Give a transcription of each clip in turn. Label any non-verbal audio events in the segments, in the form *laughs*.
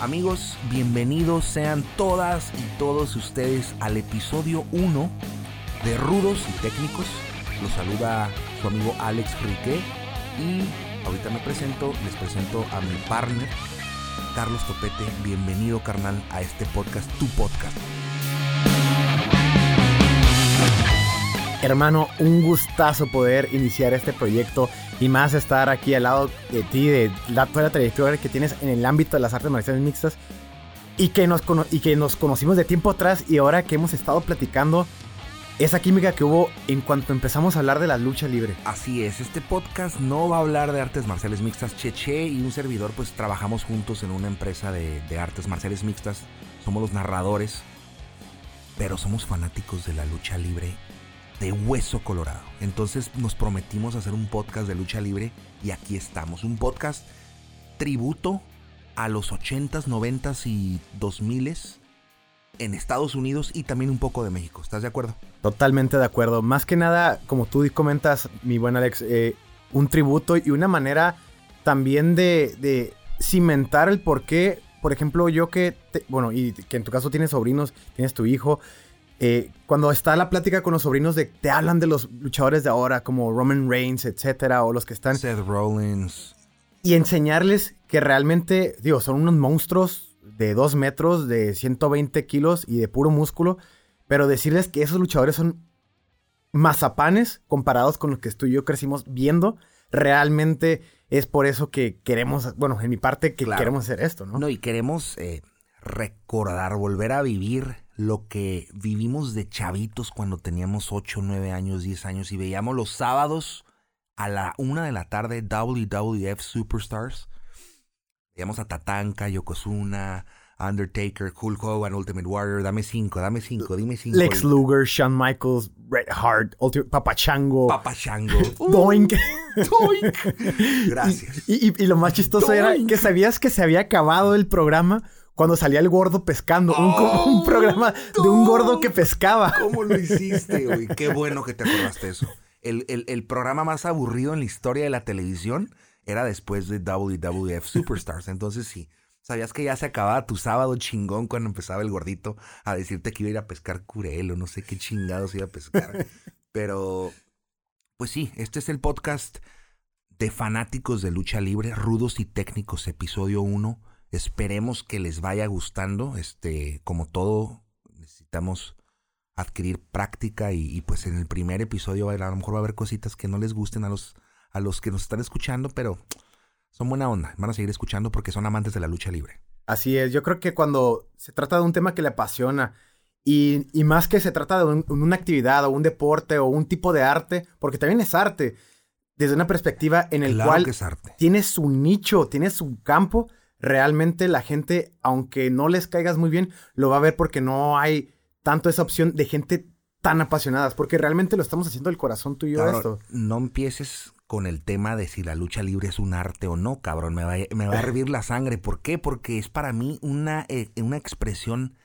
Amigos, bienvenidos sean todas y todos ustedes al episodio 1 de Rudos y Técnicos. Los saluda su amigo Alex Riquet y ahorita me presento, les presento a mi partner, Carlos Topete. Bienvenido, carnal, a este podcast, tu podcast. Hermano, un gustazo poder iniciar este proyecto y más estar aquí al lado de ti, de la, toda la trayectoria que tienes en el ámbito de las artes marciales mixtas y que, nos y que nos conocimos de tiempo atrás y ahora que hemos estado platicando esa química que hubo en cuanto empezamos a hablar de la lucha libre. Así es, este podcast no va a hablar de artes marciales mixtas. Cheche y un servidor pues trabajamos juntos en una empresa de, artes marciales mixtas. Somos los narradores, pero somos fanáticos de la lucha libre de hueso colorado. Entonces nos prometimos hacer un podcast de lucha libre y aquí estamos. Un podcast tributo a los 80s, 90s y 2000s en Estados Unidos y también un poco de México. ¿Estás de acuerdo? Totalmente de acuerdo. Más que nada, como tú comentas, mi buen Alex, eh, un tributo y una manera también de, de cimentar el por qué, por ejemplo, yo que, bueno, y que en tu caso tienes sobrinos, tienes tu hijo, eh, cuando está la plática con los sobrinos de te hablan de los luchadores de ahora como Roman Reigns, etcétera, o los que están Seth Rollins y enseñarles que realmente, digo, son unos monstruos de 2 metros, de 120 kilos y de puro músculo, pero decirles que esos luchadores son mazapanes comparados con los que tú y yo crecimos viendo, realmente es por eso que queremos, bueno, en mi parte que queremos hacer esto, ¿no? No, y queremos eh, recordar, volver a vivir lo que vivimos de chavitos cuando teníamos 8, 9 años, 10 años y veíamos los sábados a la una de la tarde WWF Superstars. Veíamos a Tatanka, Yokozuna, Undertaker, Hulk Hogan, Ultimate Warrior. Dame cinco, dame cinco, dime cinco. Lex Luger, Shawn Michaels, Bret Hart, Ultimate, Papachango. Papachango. *laughs* Doink. *laughs* Doink. Gracias. Y, y, y, lo más chistoso era que sabías que se había acabado el programa cuando salía el gordo pescando. un, un, programa de un gordo que pescaba. ¿Cómo lo *laughs* hiciste, güey? Qué bueno que te acordaste eso. El, el, el, programa más aburrido en la historia de la televisión era después de WWF Superstars. Entonces sí, sabías que ya se acababa tu sábado chingón cuando empezaba el gordito a decirte que iba a ir a pescar curel o no sé qué chingados iba a pescar. *laughs* Pero, pues sí, este es el podcast de fanáticos de lucha libre, rudos y técnicos, episodio 1 Esperemos que les vaya gustando. Este, como todo, necesitamos adquirir práctica y, pues en el primer episodio a lo mejor va a haber cositas que no les gusten a los, a los que nos están escuchando, pero son buena onda. Van a seguir escuchando porque son amantes de la lucha libre. Así es, yo creo que cuando se trata de un tema que le apasiona y, y más que se trata de un, una actividad o un deporte o un tipo de arte, porque también es arte, desde una perspectiva en el claro cual que es arte. tiene su nicho, tiene su campo, realmente la gente, aunque no les caigas muy bien, lo va a ver porque no hay tanto esa opción de gente tan apasionadas, porque realmente lo estamos haciendo del corazón tuyo Cabrón, esto. No empieces con el tema de si la lucha libre es un arte o no, cabrón. Me va, me va a hervir la sangre. ¿Por qué? Porque es para mí una, eh, una expresión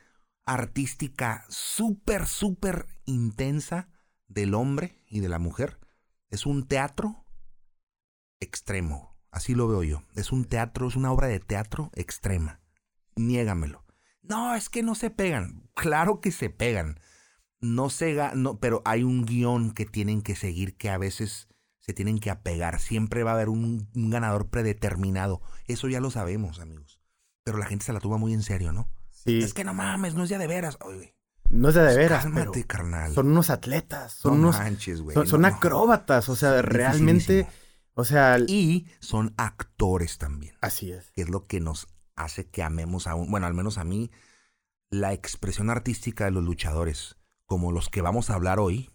artística súper, súper intensa del hombre y de la mujer. Es un teatro extremo. Así lo veo yo. Es un teatro, es una obra de teatro extrema. Niégamelo. No, es que no se pegan. Claro que se pegan. No se no, pero hay un guion que tienen que seguir que a veces se tienen que apegar. Siempre va a haber un, un ganador predeterminado. Eso ya lo sabemos, amigos. Pero la gente se la toma muy en serio, ¿no? Sí. Es que no mames, no es ya de veras. Oye, no es de, de veras. Cálmate, pero carnal. Son unos atletas. Son no unos. manches, güey. son, son no, acróbatas. O sea, realmente. O sea. Y son actores también. Así es. Que es lo que nos hace que amemos a un. Bueno, al menos a mí, la expresión artística de los luchadores, como los que vamos a hablar hoy,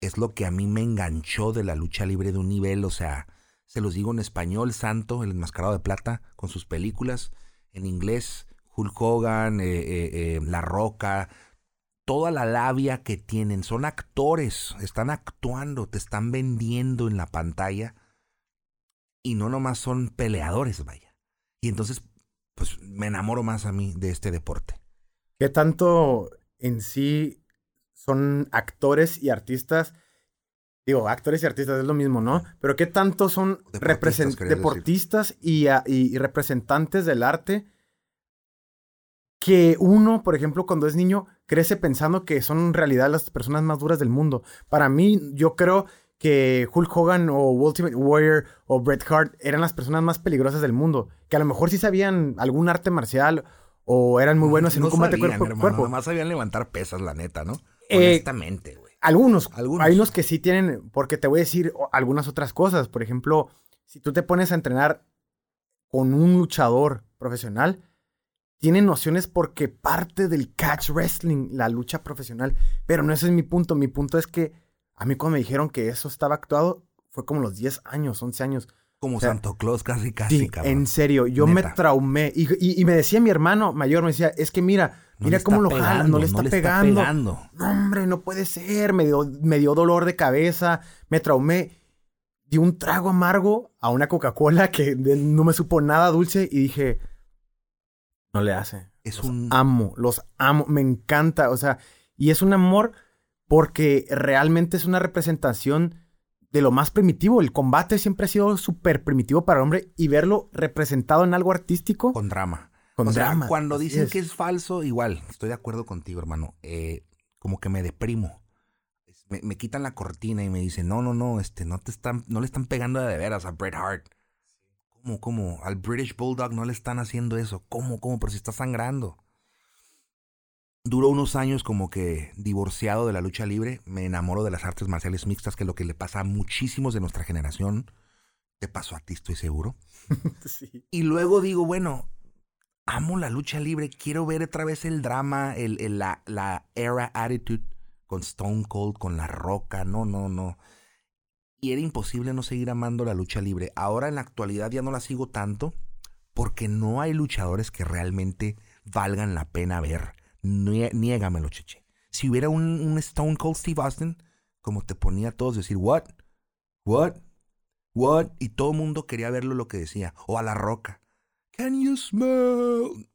es lo que a mí me enganchó de la lucha libre de un nivel. O sea, se los digo en español, Santo, el enmascarado de plata, con sus películas. En inglés, Hulk Hogan, eh, eh, eh, La Roca, toda la labia que tienen. Son actores, están actuando, te están vendiendo en la pantalla. Y no nomás son peleadores, vaya. Y entonces, pues me enamoro más a mí de este deporte. ¿Qué tanto en sí son actores y artistas? Digo, actores y artistas es lo mismo, ¿no? Pero ¿qué tanto son Deportistas, deportistas y, a- y- y representantes del arte que uno, por ejemplo, cuando es niño, crece pensando que son en realidad las personas más duras del mundo? Para mí, yo creo que Hulk Hogan o Ultimate Warrior o Bret Hart eran las personas más peligrosas del mundo, que a lo mejor sí sabían algún arte marcial o eran muy buenos en No un combate sabían, cuerpo a cuerpo. Nomás sabían levantar pesas, la neta, ¿no? Eh, Honestamente, güey. Algunos, Algunos. Hay unos que sí tienen, porque te voy a decir algunas otras cosas. Por ejemplo, si tú te pones a entrenar con un luchador profesional, tiene nociones porque parte del catch wrestling, la lucha profesional. Pero no ese es mi punto. Mi punto es que a mí cuando me dijeron que eso estaba actuado, fue como los 10 años, 11 años. Como o sea, Santo Claus, casi, casi, Sí, cabrón. en serio, yo me Neta. traumé. Y, y- y me decía mi hermano mayor, me decía, es que mira, No mira le cómo está lo jala, pegando, no le está pegando. No, hombre, no puede ser. Me dio, me dio dolor de cabeza, me traumé. Di un trago amargo a una Coca-Cola que no me supo nada dulce y dije, no le hace. Es Los un... amo, los amo, me encanta. O sea, y es un amor porque realmente es una representación de lo más primitivo. El combate siempre ha sido súper primitivo para el hombre y verlo representado en algo artístico Con drama. Con o sea, drama. cuando dicen es. que es falso, igual, estoy de acuerdo contigo, hermano. Eh, como que me deprimo. Me, me quitan la cortina y me dicen, no, no, no, este, no te están, no le están pegando de veras a Bret Hart. ¿Cómo, cómo? Al British Bulldog no le están haciendo eso. ¿Cómo, cómo? Pero si está sangrando. Duró unos años como que divorciado de la lucha libre. Me enamoro de las artes marciales mixtas, que es lo que le pasa a muchísimos de nuestra generación. Te pasó a ti, estoy seguro. *laughs* Sí. Y luego digo, bueno, amo la lucha libre, quiero ver otra vez el drama, el, el- la, la era attitude con Stone Cold, con La Roca, no, no, no. Y era imposible no seguir amando la lucha libre. Ahora en la actualidad ya no la sigo tanto porque no hay luchadores que realmente valgan la pena ver. Nie- niégamelo, cheche. Si hubiera un, un Stone Cold Steve Austin, como te ponía a todos decir, what? What? What? Y todo el mundo quería verlo lo que decía. O a La Roca. Can you smell?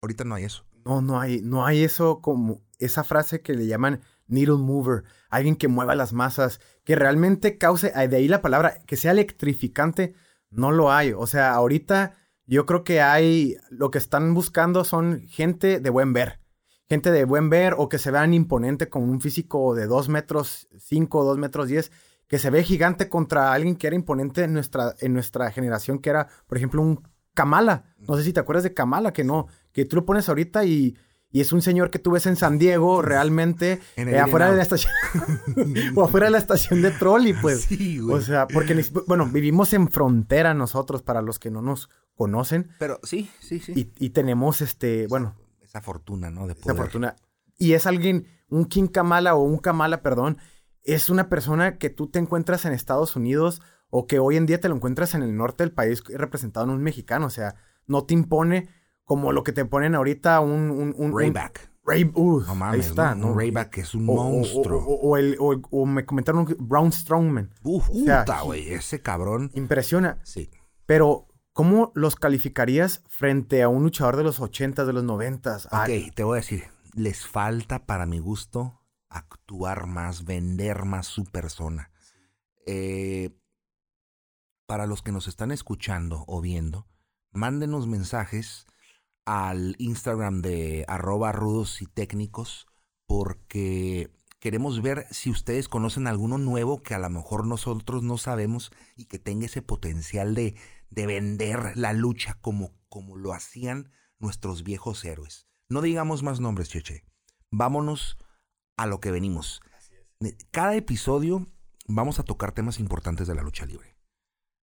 Ahorita no hay eso. No, no hay, no hay eso como esa frase que le llaman needle mover, alguien que mueva las masas, que realmente cause, ah, de ahí la palabra, que sea electrificante, no lo hay. O sea, ahorita yo creo que hay, lo que están buscando son gente de buen ver. Gente de buen ver o que se vean imponente con un físico de 2 metros 5, 2 metros 10, que se ve gigante contra alguien que era imponente en nuestra, en nuestra generación, que era, por ejemplo, un Kamala. No sé si te acuerdas de Kamala, que no, que tú lo pones ahorita y, y es un señor que tú ves en San Diego, realmente, eh, afuera de la estación, *laughs* o afuera de la estación de trolley, pues. Sí, güey. O sea, porque, bueno, vivimos en frontera nosotros, para los que no nos conocen, Pero sí, sí, sí. y, y tenemos, este, bueno, Esa fortuna, ¿no? De esa poder. fortuna. Y es alguien, un King Kamala o un Kamala, perdón, es una persona que tú te encuentras en Estados Unidos o que hoy en día te lo encuentras en el norte del país representado en un mexicano. O sea, no te impone como lo que te ponen ahorita un... un, un un- Rayback. Ray, uh, No ahí mames, está, ¿no? Un Rayback que es un O- monstruo. O, o- o el, o, o me comentaron Brown Strongman. Uf, sea, puta, güey. Ese cabrón. Impresiona. Sí. Pero, ¿cómo los calificarías frente a un luchador de los 80s, de los 90s? Ah, Ok, te voy a decir. Les falta, para mi gusto, actuar más, vender más su persona. Eh, para los que nos están escuchando o viendo, mándenos mensajes al Instagram de arroba rudos y técnicos porque queremos ver si ustedes conocen alguno nuevo que a lo mejor nosotros no sabemos y que tenga ese potencial de, de vender la lucha como, como lo hacían nuestros viejos héroes. No digamos más nombres, Cheche. Vámonos a lo que venimos. Cada episodio vamos a tocar temas importantes de la lucha libre.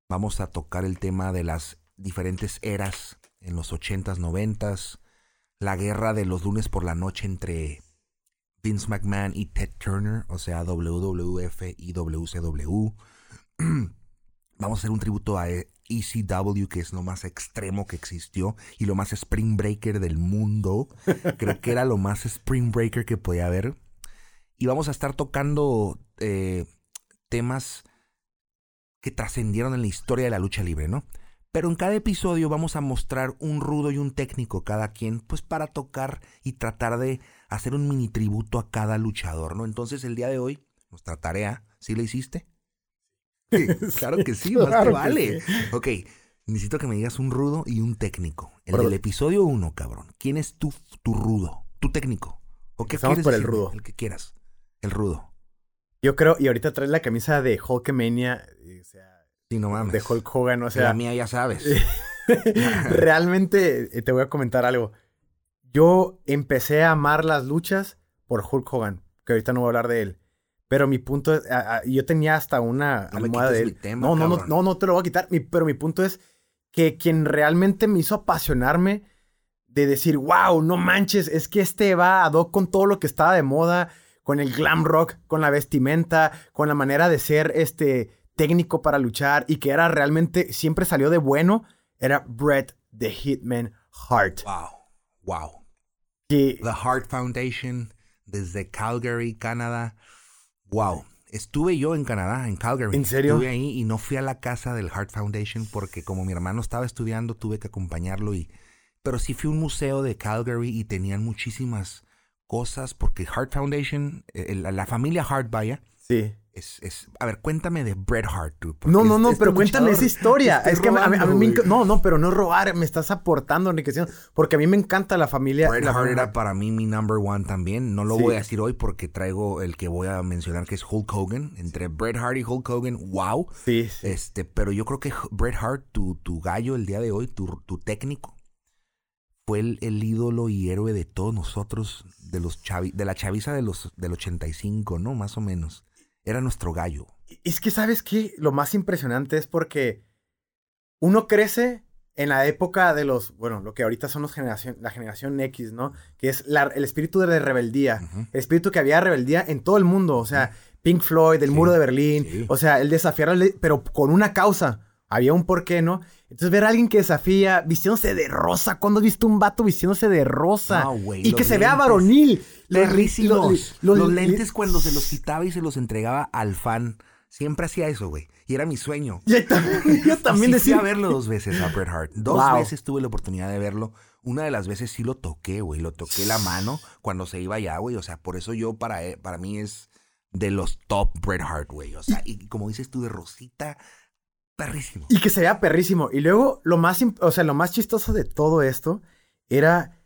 Vamos a tocar el tema de las diferentes eras en los 80s, 90s, la guerra de los lunes por la noche entre Vince McMahon y Ted Turner, o sea, WWF y WCW. *clears throat* Vamos a hacer un tributo a ECW, que es lo más extremo que existió y lo más Spring Breaker del mundo. *laughs* Creo que era lo más Spring Breaker que podía haber. Y vamos a estar tocando eh, temas que trascendieron en la historia de la lucha libre, ¿no? Pero en cada episodio vamos a mostrar un rudo y un técnico cada quien, pues para tocar y tratar de hacer un mini tributo a cada luchador, ¿no? Entonces el día de hoy, nuestra tarea, ¿sí la hiciste? *laughs* claro que sí, más te vale. Ok, necesito que me digas un rudo y un técnico. El del episodio 1, cabrón. ¿Quién es tu, tu rudo? Tu técnico. ¿O qué Estamos por el rudo. El que quieras. El rudo. Yo creo, y ahorita traes la camisa de Hulkmania, o sea, sí, no mames. de Hulk Hogan, o sea. La mía ya sabes. *laughs* realmente, eh, te voy a comentar algo. Yo empecé a amar las luchas por Hulk Hogan, que ahorita no voy a hablar de él. Pero mi punto es, yo tenía hasta una no almohada de él. Tema, no, no, no, no, no te lo voy a quitar. pero mi punto es que quien realmente me hizo apasionarme de decir, wow, no manches, es que este va a hoc con todo lo que estaba de moda, con el glam rock, con la vestimenta, con la manera de ser este técnico para luchar y que era realmente, siempre salió de bueno, era Bret the Hitman Hart. Wow, wow. Que, The Hart Foundation, desde Calgary, Canadá. Wow. Estuve yo en Canadá, en Calgary. ¿En serio? Estuve ahí y no fui a la casa del Hart Foundation porque como mi hermano estaba estudiando, tuve que acompañarlo y... Pero sí fui a un museo de Calgary y tenían muchísimas cosas porque Hart Foundation, eh, la, la familia Hart, vaya, sí. es, es... A ver, cuéntame de Bret Hart, tú. No, no, no, este pero cuéntame esa historia. está Es que a mí- a mí, a mí robando, me güey. enc- No, no, pero no robar, me estás aportando, enriqueciendo. Porque a mí me encanta la familia. Bret la Hart familia- era para mí mi number one también. No lo Sí. voy a decir hoy porque traigo el que voy a mencionar que es Hulk Hogan. Entre Bret Hart y Hulk Hogan, wow. Sí, sí. Este, pero yo creo que Bret Hart, tu, tu gallo el día de hoy, tu, tu técnico, fue el, el ídolo y héroe de todos nosotros, de los chavi- de la chaviza de los, del 85, ¿no? Más o menos. Era nuestro gallo. Es que, ¿sabes qué? Lo más impresionante es porque uno crece en la época de los, bueno, lo que ahorita son los generación, la generación X, ¿no? Que es la- el espíritu de rebeldía. El espíritu que había rebeldía en todo el mundo. O sea, Pink Floyd, el Sí, muro de Berlín. sí. O sea, el desafiar, pero con una causa. Había un porqué, ¿no? Entonces, ver a alguien que desafía vistiéndose de rosa. ¿Cuándo has visto un vato vistiéndose de rosa? No, güey, y que se vea varonil. Los- los- Los, los- lentes cuando se los quitaba y se los entregaba al fan. Siempre hacía eso, güey. Y era mi sueño. *laughs* Yo también, yo también Y decía. fui a verlo dos veces a Bret Hart. Dos Wow. veces tuve la oportunidad de verlo. Una de las veces sí lo toqué, güey. Lo toqué la mano cuando se iba allá, güey. O sea, por eso yo para, eh, para mí es de los top Bret Hart, güey. O sea, y como dices tú, de Rosita, perrísimo. Y que se vea perrísimo. Y luego, lo más, o sea, lo más chistoso de todo esto era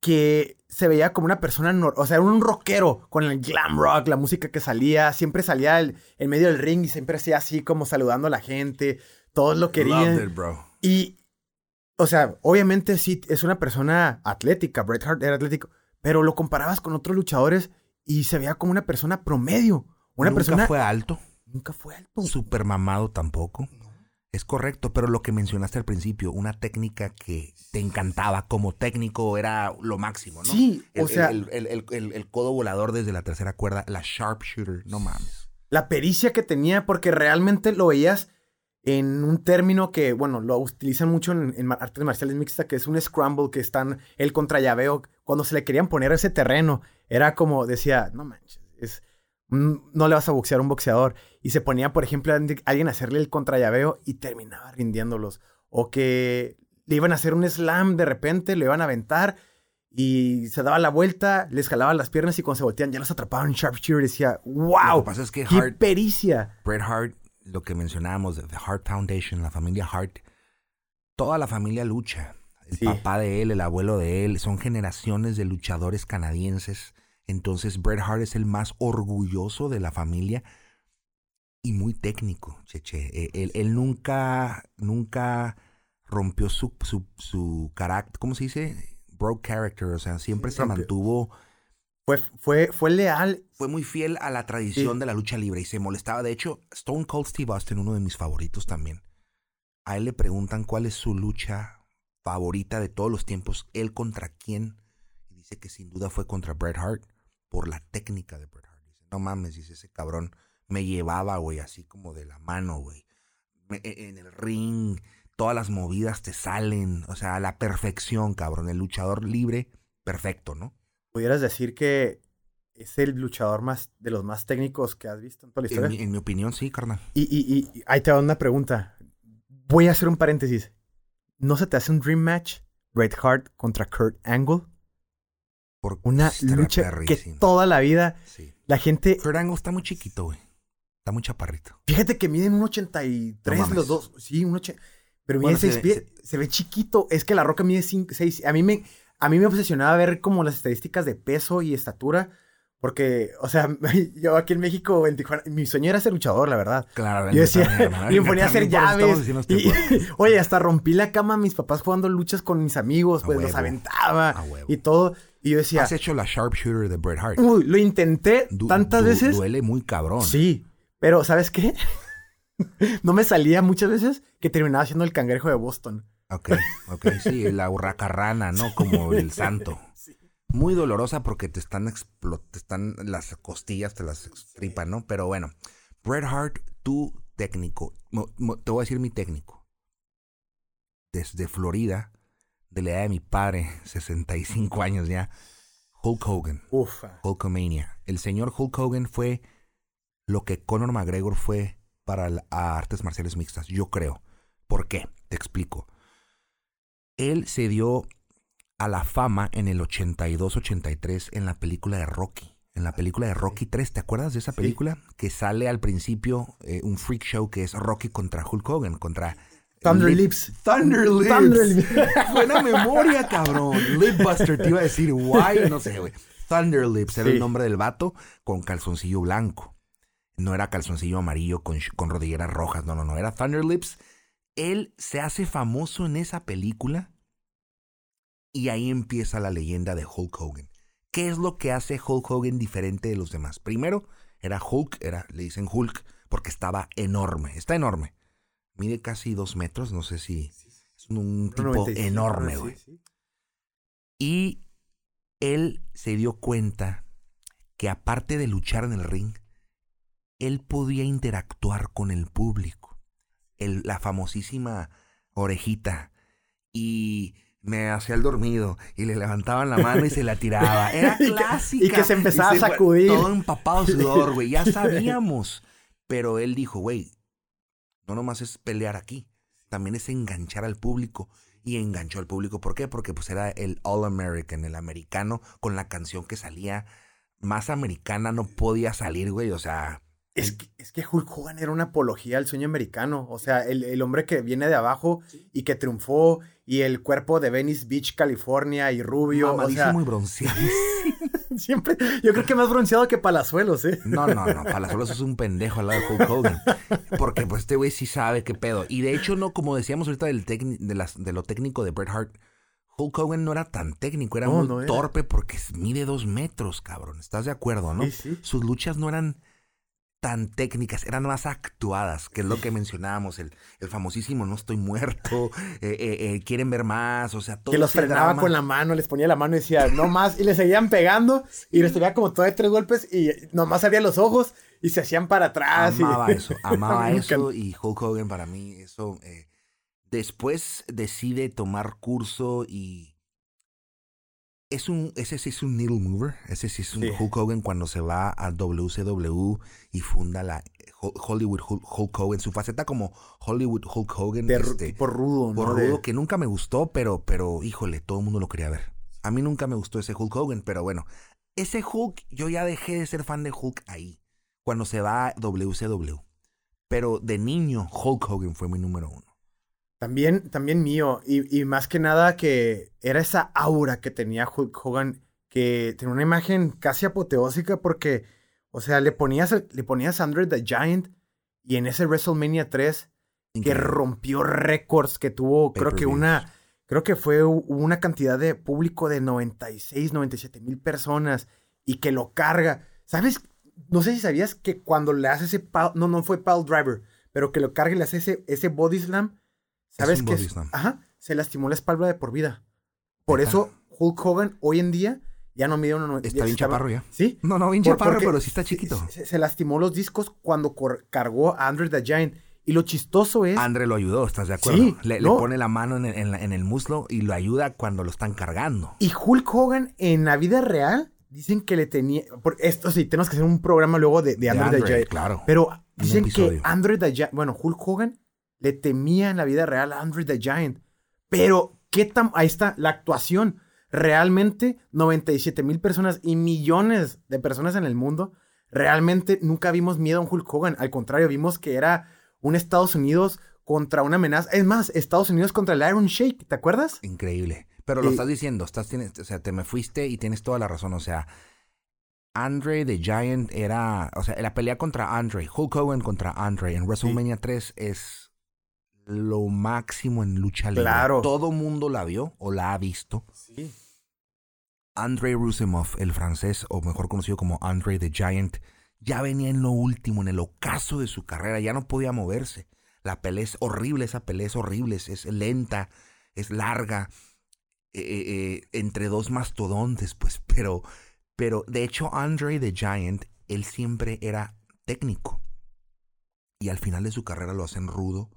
que se veía como una persona, nor- o sea, era un rockero con el glam rock, la música que salía, siempre salía el- en medio del ring y siempre hacía así como saludando a la gente, todos lo querían. it, bro. Y, o sea, obviamente sí, es una persona atlética, Bret Hart era atlético, pero lo comparabas con otros luchadores y se veía como una persona promedio, una Nunca persona... fue alto. Nunca fue alto. Super mamado tampoco. Es correcto, pero lo que mencionaste al principio, una técnica que te encantaba como técnico era lo máximo, ¿no? Sí, o El- sea- El, codo volador desde la tercera cuerda, la sharpshooter, no mames. la pericia que tenía, porque realmente lo veías en un término que, bueno, lo utilizan mucho en, artes marciales mixtas, que es un scramble, que están el contrallaveo. Cuando se le querían poner a ese terreno, era como decía, no manches, es, no le vas a boxear a un boxeador. Y se ponía, por ejemplo, a alguien a hacerle el contrallaveo y terminaba rindiéndolos. O que le iban a hacer un slam de repente, le iban a aventar y se daba la vuelta, les jalaba las piernas y cuando se voltean ya los atrapaban en sharpshooter y decía, wow. Lo que pasa es que ¡Qué Hart, pericia! Bret Hart, lo que mencionábamos The Hart Foundation, la familia Hart, toda la familia lucha. El Sí. papá de él, el abuelo de él, son generaciones de luchadores canadienses. Entonces Bret Hart es el más orgulloso de la familia y muy técnico, Cheche. Eh, Él, él nunca, nunca rompió su, su, su carácter, ¿cómo se dice? Broke character, o sea, siempre se mantuvo Fue, fue, fue leal. fue muy fiel a la tradición Sí. de la lucha libre y se molestaba. De hecho, Stone Cold Steve Austin, uno de mis favoritos también, a él le preguntan cuál es su lucha favorita de todos los tiempos, él contra quién. Y dice que sin duda fue contra Bret Hart por la técnica de Bret Hart. Dice, no mames, dice ese cabrón, me llevaba, güey, así como de la mano, güey. E- En el ring, todas las movidas te salen, o sea, a la perfección, cabrón. El luchador libre, perfecto, ¿no? Pudieras decir que es el luchador más de los más técnicos que has visto en toda la En historia. mi, en mi opinión, sí, carnal. Y, y, y ahí te va una pregunta. Voy a hacer un paréntesis. ¿No se te hace un dream match? Bret Hart contra Kurt Angle. Por Una lucha que toda la vida Sí. la gente... Kurt está muy chiquito, güey. Está muy chaparrito. Fíjate que miden un 83 No los dos. Sí, un 80. Pero mide se 6 ve- pies. Se, ve chiquito. Es que la roca mide 6. A mí me, a mí me obsesionaba ver como las estadísticas de peso y estatura. Porque, o sea, *laughs* yo aquí en México, en Tijuana, mi sueño era ser luchador, la verdad. Claro, Yo decía, *laughs* me ponía a hacer llaves. y- este *laughs* oye, hasta rompí la cama a mis papás jugando luchas con mis amigos, A pues los huevo. aventaba A huevo. y todo. Y yo decía, Has hecho la sharpshooter de Bret Hart. uy, lo intenté Du- tantas du- veces. Duele muy cabrón. Sí, pero ¿sabes qué? *laughs* no me salía muchas veces que terminaba siendo el cangrejo de Boston. Ok, ok, sí, la hurracarrana, ¿no? *laughs* Como el santo. Muy dolorosa porque te están te están las costillas, te las extripan, ¿no? Pero bueno, Bret Hart, tu técnico, te voy a decir mi técnico. Desde Florida, de la edad de mi padre, *laughs* 65 años ya, Hulk Hogan. Ufa. Hulkamania. El señor Hulk Hogan fue lo que Conor McGregor fue para la- artes marciales mixtas, yo creo. ¿Por qué? Te explico. Él se dio a la fama en el 82-83 en la película de Rocky. En la película de Rocky 3, ¿te acuerdas de esa película? Que sale al principio eh, un freak show que es Rocky contra Hulk Hogan, contra... Thunder Lip- Lips. Thunder Lips. Thunder Lips. Buena *laughs* memoria, cabrón. Lip Buster te iba a decir, why, no sé, güey. Thunder Lips era el nombre del vato con calzoncillo blanco. No era calzoncillo amarillo con, con rodilleras rojas, no, no, no. Era Thunder Lips. Él se hace famoso en esa película y ahí empieza la leyenda de Hulk Hogan. ¿Qué es lo que hace Hulk Hogan diferente de los demás? Primero, era Hulk, era, le dicen Hulk, porque estaba enorme, está enorme. Mide casi dos metros, no sé si es un tipo 95, enorme, sí, güey. sí. Y él se dio cuenta que aparte de luchar en el ring, él podía interactuar con el público. El- la famosísima orejita. Y me hacía el dormido y le levantaban la mano y se la tiraba. *laughs* Era clásica. y que se empezaba a sacudir. Todo empapado de sudor, güey. Ya *laughs* sabíamos. Pero él dijo, güey, no nomás es pelear aquí, también es enganchar al público. Y enganchó al público. ¿Por qué? Porque pues era el All American, el americano, con la canción que salía más americana no podía salir, güey. O sea, Es que, es que Hulk Hogan era una apología al sueño americano. O sea, el, el hombre que viene de abajo y que triunfó. Y el cuerpo de Venice Beach, California y rubio. O mamadísimo sea, y bronceado. *laughs* *laughs* siempre. Yo creo que más bronceado que Palazuelos, ¿eh? No, no, no. Palazuelos es un pendejo al lado de Hulk Hogan. Porque pues este güey sí sabe qué pedo. Y de hecho, no, como decíamos ahorita del de, las, de lo técnico de Bret Hart, Hulk Hogan no era tan técnico, era No, muy no era. torpe porque mide dos metros, cabrón. ¿Estás de acuerdo, no? Sí, sí. Sus luchas no eran tan técnicas, eran más actuadas, que es lo que mencionábamos, el, el famosísimo no estoy muerto, *laughs* eh, eh, eh, quieren ver más, o sea, todo Que los frenaba drama. con la mano, les ponía la mano y decía, no más, y le seguían pegando, *laughs* y les tenía como todavía tres golpes, y nomás abría los ojos, y se hacían para atrás. y- Amaba eso, *laughs* amaba eso y Hulk Hogan para mí, eso. después decide tomar curso y es un, ese sí es un needle mover, ese sí es un Sí. Hulk Hogan cuando se va a WCW y funda la Ho- Hollywood Hulk, Hogan, su faceta como Hollywood Hulk Hogan, de este, tipo rudo, por rudo que nunca me gustó, pero, pero, híjole, todo el mundo lo quería ver. A mí nunca me gustó ese Hulk Hogan, pero bueno, ese Hulk, yo ya dejé de ser fan de Hulk ahí, cuando se va a WCW. Pero de niño, Hulk Hogan fue mi número uno. También, también mío. Y, y más que nada que era esa aura que tenía Hulk Hogan, que tenía una imagen casi apoteósica porque, o sea, le ponías, le ponías a Andre the Giant y en ese WrestleMania 3 que rompió récords, que tuvo, creo que una, creo que fue una cantidad de público de 96, 97 mil personas y que lo carga. ¿Sabes? No sé si sabías que cuando le hace ese, pile- no, no fue pile driver, pero que lo carga y le hace ese, ese body slam, ¿sabes qué? Ajá, se lastimó la espalda de por vida. Por eso Hulk Hogan hoy en día ya no mide uno. Está bien chaparro ya. Sí. No, no, bien Por- chaparro, pero sí está chiquito. Se, se lastimó los discos cuando cargó a Andre the Giant. Y lo chistoso es. Andre lo ayudó, ¿estás de acuerdo? Sí, le, pone la mano en el, en la- en el muslo y lo ayuda cuando lo están cargando. Y Hulk Hogan en la vida real dicen que le tenía. Por esto sí, tenemos que hacer un programa luego de, de Andre, the Giant. claro. Pero dicen que. Andre the Giant. Bueno, Hulk Hogan le temía en la vida real a Andre the Giant. Pero, ¿qué tan... Ahí está, la actuación. Realmente, 97 mil personas y millones de personas en el mundo, realmente nunca vimos miedo a un Hulk Hogan. Al contrario, vimos que era un Estados Unidos contra una amenaza. Es más, Estados Unidos contra el Iron Shake, ¿te acuerdas? Increíble. Pero lo estás diciendo, estás, tienes, o sea, te me fuiste y tienes toda la razón. O sea, Andre the Giant era, o sea, la pelea contra Andre, Hulk Hogan contra Andre en WrestleMania 3 es lo máximo en lucha libre. Claro. Todo mundo la vio o la ha visto. Sí. Andre Rusimov, el francés, o mejor conocido como Andre the Giant, ya venía en lo último, en el ocaso de su carrera, ya no podía moverse. La pelea es horrible, esa pelea es horrible, es, lenta, es larga, eh, eh, eh, entre dos mastodontes, pues, *laughs* pero, pero de hecho Andre the Giant, él siempre era técnico. Y al final de su carrera lo hacen rudo,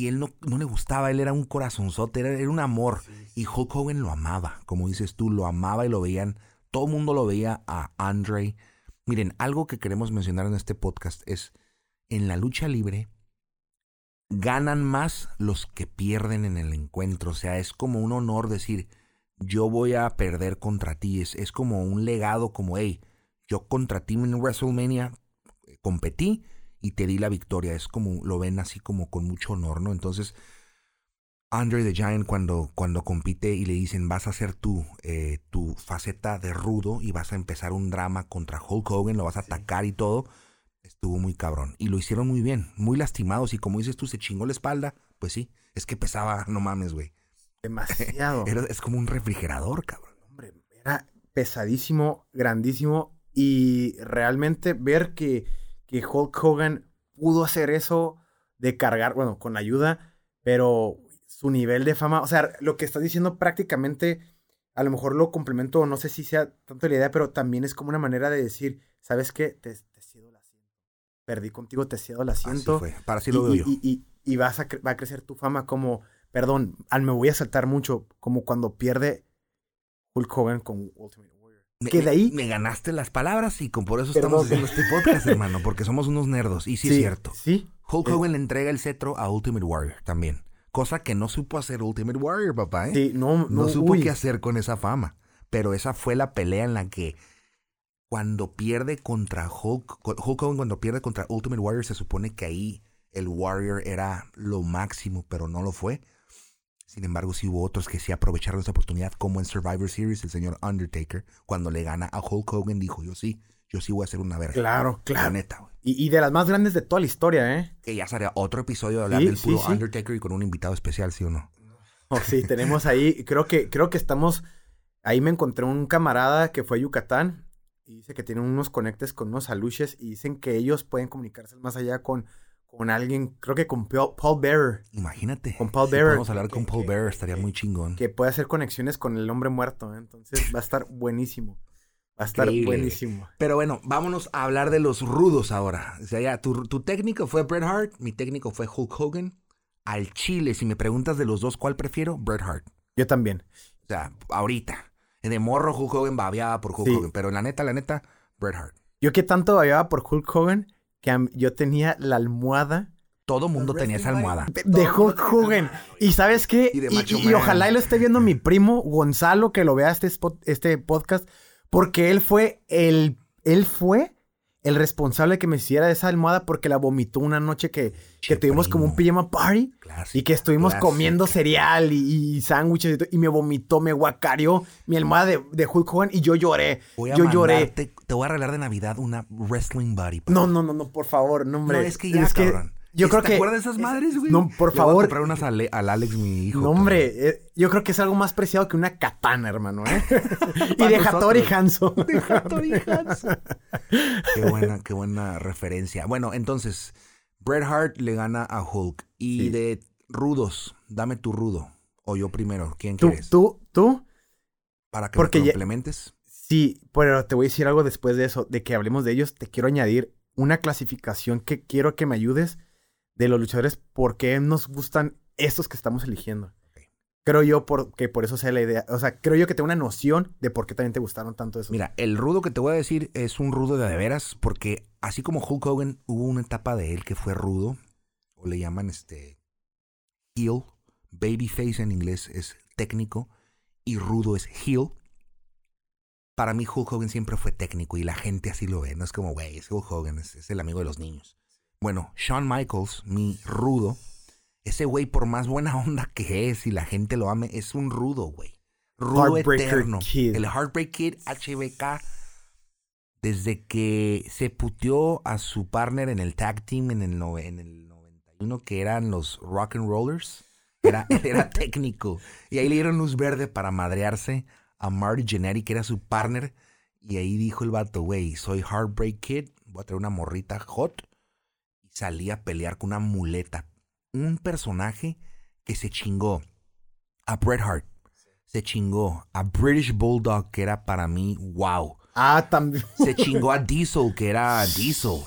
y él no, no, le gustaba, él era un corazonzote, era, era un amor. Y Hulk Hogan lo amaba, como dices tú, lo amaba y lo veían, todo el mundo lo veía a Andre. Miren, algo que queremos mencionar en este podcast es, en la lucha libre, ganan más los que pierden en el encuentro. O sea, es como un honor decir, yo voy a perder contra ti. Es, es como un legado, como, hey, yo contra ti en WrestleMania competí y te di la victoria. Es como, lo ven así como con mucho honor, ¿no? Entonces, Andre the Giant cuando, cuando compite y le dicen vas a hacer tu, eh, tu faceta de rudo y vas a empezar un drama contra Hulk Hogan, lo vas a atacar y todo, estuvo muy cabrón. Y lo hicieron muy bien, muy lastimados y como dices tú, se chingó la espalda, pues sí, es que pesaba, no mames, güey. Demasiado. *laughs* es como un refrigerador, cabrón. Hombre, era pesadísimo, grandísimo y realmente ver que que Hulk Hogan pudo hacer eso de cargar, bueno, con ayuda, pero su nivel de fama, o sea, lo que estás diciendo prácticamente, a lo mejor lo complemento, no sé si sea tanto la idea, pero también es como una manera de decir, ¿sabes qué? Te, te cedo el asiento. Perdí contigo, te cedo el asiento. Así fue. Para así lo veo yo. Y, y, vas a, va a crecer tu fama como, perdón, al me voy a saltar mucho, como cuando pierde Hulk Hogan con Ultimate me, que de ahí... Me, ganaste las palabras y con, por eso estamos haciendo este podcast, *laughs* hermano, porque somos unos nerdos. Y sí, es cierto. Sí. Hulk eh. Hogan le entrega el cetro a Ultimate Warrior también. Cosa que no supo hacer Ultimate Warrior, papá, ¿eh? Sí, no, no, supo qué hacer con esa fama. Pero esa fue la pelea en la que cuando pierde contra Hulk, Hulk Hogan cuando pierde contra Ultimate Warrior, se supone que ahí el Warrior era lo máximo, pero no lo fue. Sin embargo, sí hubo otros que sí aprovecharon esa oportunidad, como en Survivor Series, el señor Undertaker, cuando le gana a Hulk Hogan, dijo, yo sí, yo sí voy a hacer una verga. Claro, claro. neta, y, y, de las más grandes de toda la historia, ¿eh? Que ya sería otro episodio de hablar del puro Undertaker y con un invitado especial, ¿sí o no? Oh, sí, tenemos ahí, creo que, creo que estamos, ahí me encontré un camarada que fue a Yucatán y dice que tiene unos conectes con unos aluches y dicen que ellos pueden comunicarse más allá con con alguien, creo que con Paul Bearer. Imagínate. Con Paul Bearer. Vamos a hablar con Paul Bearer, estaría muy chingón. Que puede hacer conexiones con el hombre muerto, ¿eh? entonces va a estar buenísimo. Va a estar buenísimo. Pero bueno, vámonos a hablar de los rudos ahora. O sea, ya, tu, técnico fue Bret Hart, mi técnico fue Hulk Hogan. Al Chile, si me preguntas de los dos cuál prefiero, Bret Hart. Yo también. O sea, ahorita. De morro Hulk Hogan babeaba por Hulk Hogan, pero la neta, la neta, Bret Hart. Yo que tanto babeaba por Hulk Hogan que yo tenía la almohada. Todo mundo tenía esa almohada. De Hulk Hogan. Y sabes qué? Y, ojalá y lo esté viendo mi primo Gonzalo, que lo vea este, este podcast, porque él fue el. Él fue el responsable que me hiciera esa almohada porque la vomitó una noche que, que tuvimos como un pijama party y que estuvimos comiendo cereal y, sándwiches y, y, me vomitó, me guacareó mi almohada de, de, Hulk Hogan y yo lloré. yo lloré. Te voy a regalar de Navidad una wrestling buddy. No, no, no, no, por favor, no, hombre. No, es que ya, es cabrón. Yo creo ¿Te que. acuerdas de esas madres, güey? No, por favor. Voy a comprar unas al, Alex, mi hijo. No, hombre. Eh, yo creo que es algo más preciado que una katana, hermano, ¿eh? *laughs* *laughs* y de Hattori Hanzo. *laughs* De Hattori Hanzo. qué buena, qué buena referencia. Bueno, entonces, Bret Hart le gana a Hulk. Y de rudos, dame tu rudo. O yo primero. ¿Quién ¿Tú, quieres? Tú, tú. Para que Porque me complementes. Sí, pero te voy a decir algo después de eso, de que hablemos de ellos. Te quiero añadir una clasificación que quiero que me ayudes de los luchadores, por qué nos gustan estos que estamos eligiendo. Creo yo por, que por eso sea la idea. O sea, creo yo que tengo una noción de por qué también te gustaron tanto esos. Mira, el rudo que te voy a decir es un rudo de de veras, porque así como Hulk Hogan hubo una etapa de él que fue rudo, o le llaman este heel, babyface en inglés es técnico y rudo es heel. Para mí Hulk Hogan siempre fue técnico y la gente así lo ve. No es como, güey, es Hulk Hogan, es, el amigo de los niños. Bueno, Shawn Michaels, mi rudo, ese güey por más buena onda que es y la gente lo ame, es un rudo, güey. Rudo eterno. El Heartbreak Kid, HBK desde que se puteó a su partner en el tag team en el, en el 91, que eran los Rock and Rollers, era, *laughs* era técnico. Y ahí le dieron luz verde para madrearse a Marty Jannetty, que era su partner. Y ahí dijo el vato, güey, soy Heartbreak Kid, voy a traer una morrita hot. Y salí a pelear con una muleta. Un personaje que se chingó a Bret Hart. Se chingó a British Bulldog, que era para mí, wow Ah, también. *laughs* Se chingó a Diesel, que era *laughs* Diesel.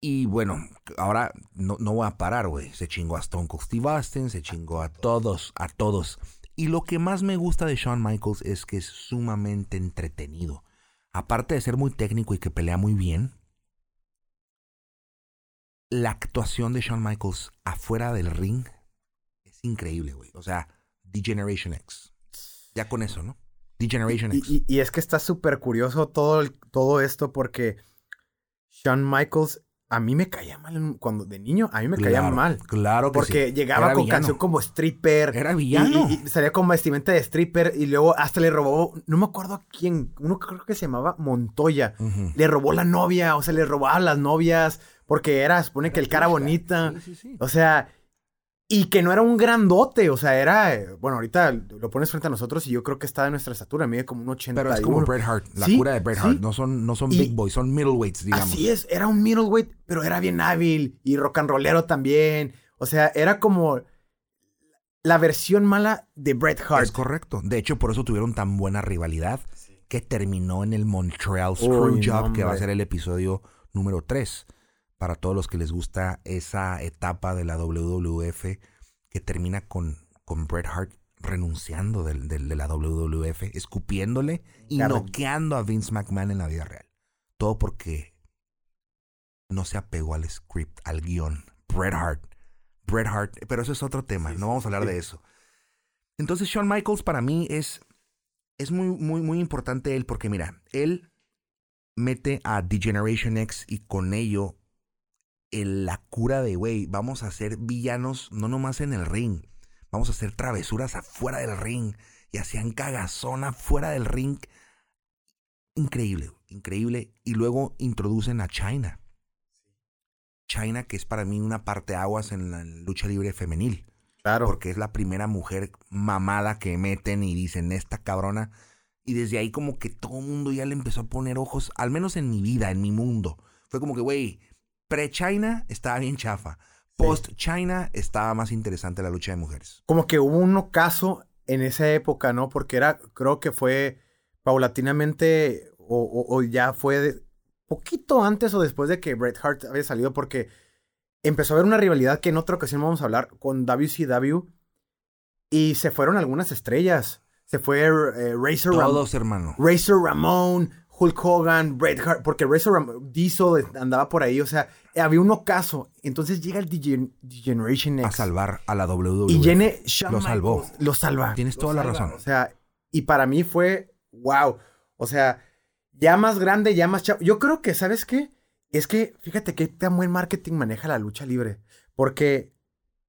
Y bueno, ahora no, no voy a parar, güey. Se chingó a Stone Cold Steve Austin, se chingó a todos, a todos. Y lo que más me gusta de Shawn Michaels es que es sumamente entretenido. Aparte de ser muy técnico y que pelea muy bien, la actuación de Shawn Michaels afuera del ring es increíble, güey. O sea, The Generation X. Ya con eso, ¿no? Generation y, es que está súper curioso todo, todo esto porque Shawn Michaels a mí me caía mal cuando de niño, a mí me caía mal. Claro que Porque llegaba con canción como stripper. Era villano. Y, salía con vestimenta de stripper y luego hasta le robó, no me acuerdo a quién, uno creo que se llamaba Montoya. Le robó la novia, o sea, le robaba las novias porque era, supone que el cara bonita. O sea, y que no era un grandote, o sea, era, bueno, ahorita lo pones frente a nosotros y yo creo que está de nuestra estatura, mide como un 80. Pero es como Bret Hart, la cura de Bret Hart, no son, no son big boys, son middleweights, digamos. Así es, era un middleweight, pero era bien hábil y rock and rollero también. O sea, era como la versión mala de Bret Hart. Es correcto. De hecho, por eso tuvieron tan buena rivalidad que terminó en el Montreal Screwjob, que va a ser el episodio número 3 para todos los que les gusta esa etapa de la WWF que termina con, con Bret Hart renunciando de, la WWF, escupiéndole y noqueando a Vince McMahon en la vida real. Todo porque no se apegó al script, al guion. Bret Hart. Bret Hart. Pero eso es otro tema, no vamos a hablar de eso. Entonces, Shawn Michaels para mí es, es muy, muy, muy importante él, porque mira, él mete a The Generation X y con ello la cura de, güey, vamos a ser villanos no nomás en el ring, vamos a hacer travesuras afuera del ring y hacían cagazona fuera del ring. Increíble, increíble. Y luego introducen a China. China, que es para mí una parte aguas en la lucha libre femenil. Claro. Porque es la primera mujer mamada que meten y dicen, esta cabrona. Y desde ahí como que todo el mundo ya le empezó a poner ojos, al menos en mi vida, en mi mundo. Fue como que, güey, pre-China estaba bien chafa. Post-China estaba más interesante la lucha de mujeres. Como que hubo un ocaso en esa época, ¿no? Porque era, creo que fue paulatinamente o, ya fue poquito antes o después de que Bret Hart había salido porque empezó a haber una rivalidad que en otra ocasión vamos a hablar con WCW y se fueron algunas estrellas. Se fue eh, Razor Ramón. Todos, hermano. Razor Ramón, Hulk Hogan, Bret Hart, porque Razor Diesel andaba por ahí, o sea, había un ocaso. Entonces llega el Generation X. A salvar a la WWE. Y Jenny Lo salvó. Lo salva. Tienes toda la razón. O sea, y para mí fue wow. O sea, ya más grande, ya más chavo. Yo creo que, ¿sabes qué? Es que, fíjate qué tan buen marketing maneja la lucha libre. Porque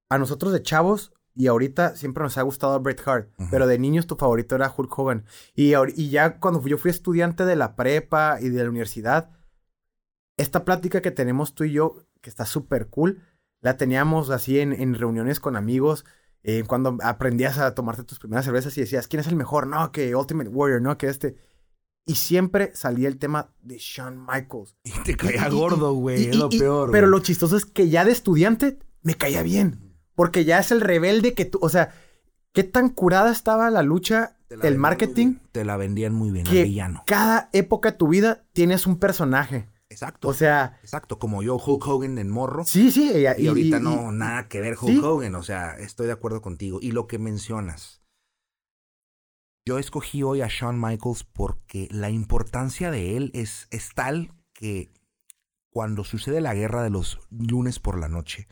a nosotros de chavos y ahorita siempre nos ha gustado Bret Hart, pero de niños tu favorito era Hulk Hogan. Y, y ya cuando yo fui estudiante de la prepa y de la universidad, esta plática que tenemos tú y yo, que está súper cool, la teníamos así en, en reuniones con amigos, eh, cuando aprendías a tomarte tus primeras cervezas y decías, ¿quién es el mejor? No, que Ultimate Warrior, no, que este. Y siempre salía el tema de Shawn Michaels. Y te caía gordo, güey, es lo peor. Pero lo chistoso es que ya de estudiante me caía bien. Porque ya es el rebelde que tú, o sea, qué tan curada estaba la lucha del marketing. Te la vendían muy bien, que villano. Cada época de tu vida tienes un personaje. Exacto. O sea. Exacto, como yo, Hulk Hogan en morro. Sí, sí. Y, ahorita no, nada que ver Hulk Hogan. O sea, estoy de acuerdo contigo. Y lo que mencionas. Yo escogí hoy a Shawn Michaels porque la importancia de él es, es tal que cuando sucede la guerra de los lunes por la noche,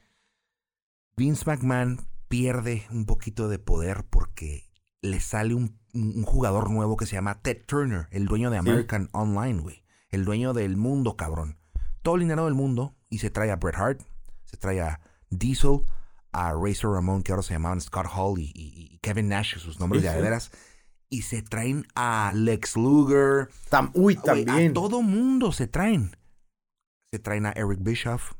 Vince McMahon pierde un poquito de poder porque le sale un, un jugador nuevo que se llama Ted Turner, el dueño de American Online, güey. El dueño del mundo, cabrón. Todo el dinero del mundo y se trae a Bret Hart, se trae a Diesel, a Razor Ramon, que ahora se llamaban Scott Hall y, y Kevin Nash, sus nombres de adeveras. Y se traen a Lex Luger. uy, también. a todo mundo se traen. Se traen a Eric Bischoff.